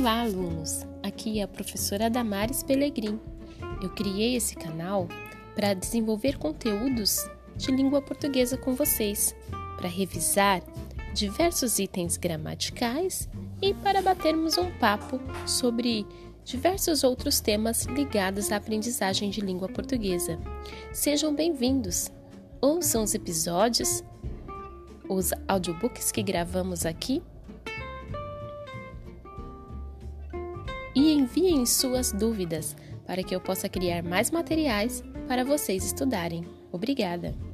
Olá, alunos! Aqui é a professora Damares Pelegrim. Eu criei esse canal para desenvolver conteúdos de língua portuguesa com vocês, para revisar diversos itens gramaticais e para batermos um papo sobre diversos outros temas ligados à aprendizagem de língua portuguesa. Sejam bem-vindos! Ouçam os episódios, os audiobooks que gravamos aqui e enviem suas dúvidas para que eu possa criar mais materiais para vocês estudarem. Obrigada!